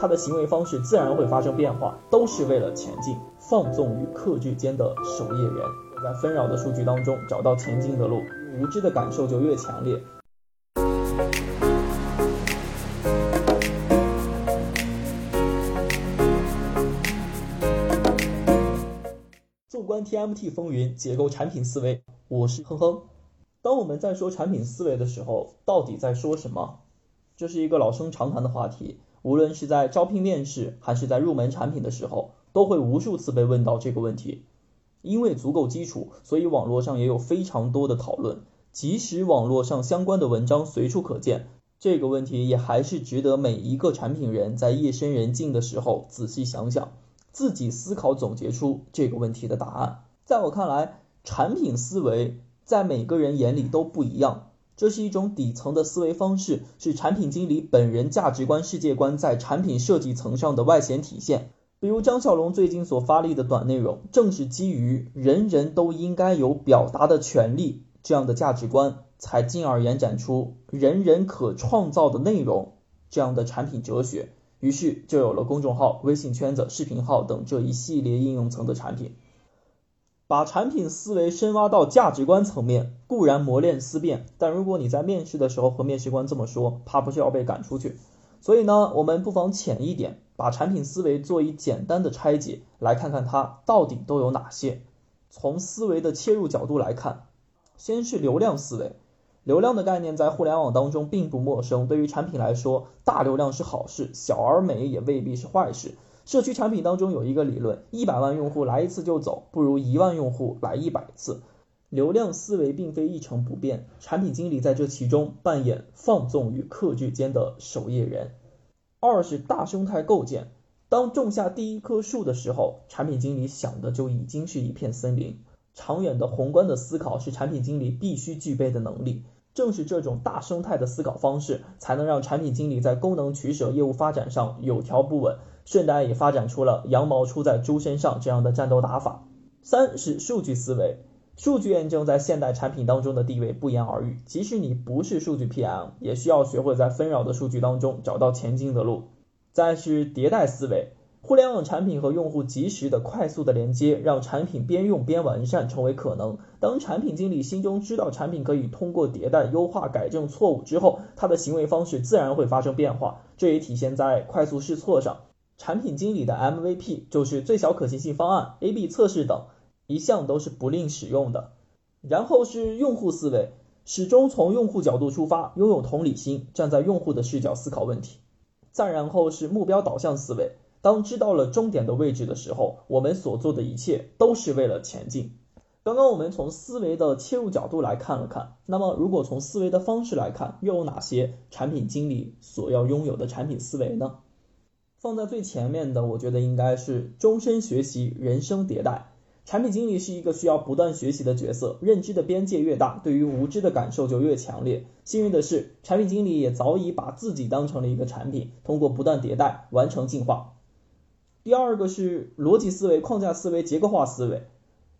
他的行为方式自然会发生变化，都是为了前进。放纵与克制间的守夜人，在纷扰的数据当中找到前进的路，无知的感受就越强烈。纵观 TMT 风云，解构产品思维，我是哼哼。当我们在说产品思维的时候，到底在说什么？这是一个老生常谈的话题。无论是在招聘面试，还是在入门产品的时候，都会无数次被问到这个问题。因为足够基础，所以网络上也有非常多的讨论。即使网络上相关的文章随处可见，这个问题也还是值得每一个产品人在夜深人静的时候仔细想想，自己思考总结出这个问题的答案。在我看来，产品思维在每个人眼里都不一样。这是一种底层的思维方式，是产品经理本人价值观、世界观在产品设计层上的外显体现。比如张小龙最近所发力的短内容，正是基于人人都应该有表达的权利这样的价值观，才进而延展出人人可创造的内容这样的产品哲学。于是就有了公众号、微信圈子、视频号等这一系列应用层的产品。把产品思维深挖到价值观层面，固然磨练思辨，但如果你在面试的时候和面试官这么说，怕不是要被赶出去。所以呢，我们不妨浅一点，把产品思维做一简单的拆解，来看看它到底都有哪些。从思维的切入角度来看，先是流量思维。流量的概念在互联网当中并不陌生，对于产品来说，大流量是好事，小而美也未必是坏事。社区产品当中有一个理论，一百万用户来一次就走，不如一万用户来一百次。流量思维并非一成不变，产品经理在这其中扮演放纵与克制间的守夜人。二是大生态构建，当种下第一棵树的时候，产品经理想的就已经是一片森林。长远的宏观的思考是产品经理必须具备的能力。正是这种大生态的思考方式，才能让产品经理在功能取舍、业务发展上有条不紊。顺带也发展出了“羊毛出在猪身上”这样的战斗打法。三是数据思维，数据验证在现代产品当中的地位不言而喻。即使你不是数据 PM，也需要学会在纷扰的数据当中找到前进的路。再是迭代思维，互联网产品和用户及时的、快速的连接，让产品边用边完善成为可能。当产品经理心中知道产品可以通过迭代、优化、改正错误之后，他的行为方式自然会发生变化。这也体现在快速试错上。产品经理的 MVP 就是最小可行性方案、A/B 测试等，一向都是不吝使用的。然后是用户思维，始终从用户角度出发，拥有同理心，站在用户的视角思考问题。再然后是目标导向思维，当知道了终点的位置的时候，我们所做的一切都是为了前进。刚刚我们从思维的切入角度来看了看，那么如果从思维的方式来看，又有哪些产品经理所要拥有的产品思维呢？放在最前面的，我觉得应该是终身学习、人生迭代。产品经理是一个需要不断学习的角色，认知的边界越大，对于无知的感受就越强烈。幸运的是，产品经理也早已把自己当成了一个产品，通过不断迭代完成进化。第二个是逻辑思维、框架思维、结构化思维，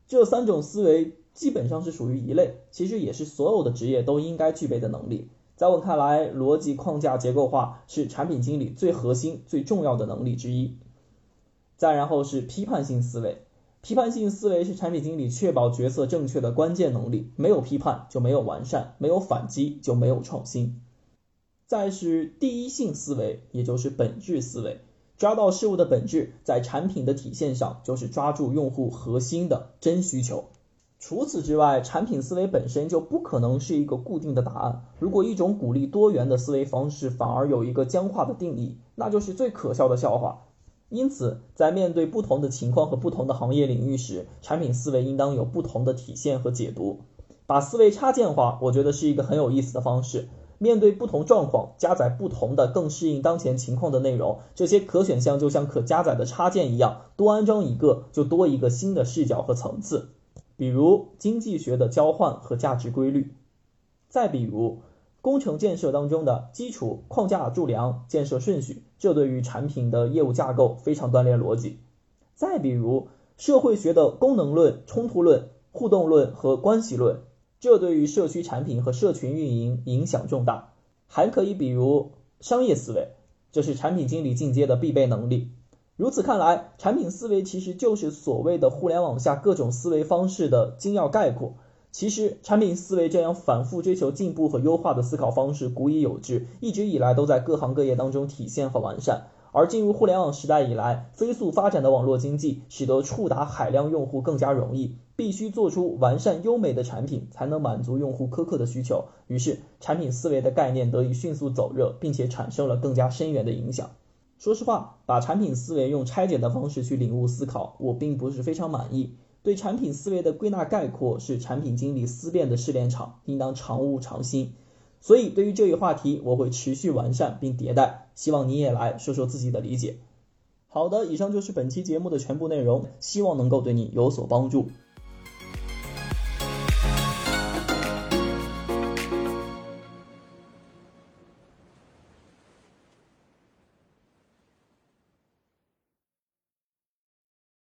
这三种思维基本上是属于一类，其实也是所有的职业都应该具备的能力。在我看来，逻辑框架结构化是产品经理最核心、最重要的能力之一。再然后是批判性思维，批判性思维是产品经理确保决策正确的关键能力。没有批判就没有完善，没有反击就没有创新。再是第一性思维，也就是本质思维，抓到事物的本质，在产品的体现上，就是抓住用户核心的真需求。除此之外，产品思维本身就不可能是一个固定的答案。如果一种鼓励多元的思维方式反而有一个僵化的定义，那就是最可笑的笑话。因此，在面对不同的情况和不同的行业领域时，产品思维应当有不同的体现和解读。把思维插件化，我觉得是一个很有意思的方式。面对不同状况，加载不同的、更适应当前情况的内容。这些可选项就像可加载的插件一样，多安装一个就多一个新的视角和层次。比如经济学的交换和价值规律，再比如工程建设当中的基础框架柱梁建设顺序，这对于产品的业务架构非常锻炼逻辑。再比如社会学的功能论、冲突论、互动论和关系论，这对于社区产品和社群运营影响重大。还可以比如商业思维，这是产品经理进阶的必备能力。如此看来，产品思维其实就是所谓的互联网下各种思维方式的精要概括。其实，产品思维这样反复追求进步和优化的思考方式古已有之，一直以来都在各行各业当中体现和完善。而进入互联网时代以来，飞速发展的网络经济使得触达海量用户更加容易，必须做出完善优美的产品才能满足用户苛刻的需求。于是，产品思维的概念得以迅速走热，并且产生了更加深远的影响。说实话，把产品思维用拆解的方式去领悟思考，我并不是非常满意。对产品思维的归纳概括是产品经理思辨的试炼场，应当常悟常新。所以对于这一话题，我会持续完善并迭代，希望你也来说说自己的理解。好的，以上就是本期节目的全部内容，希望能够对你有所帮助。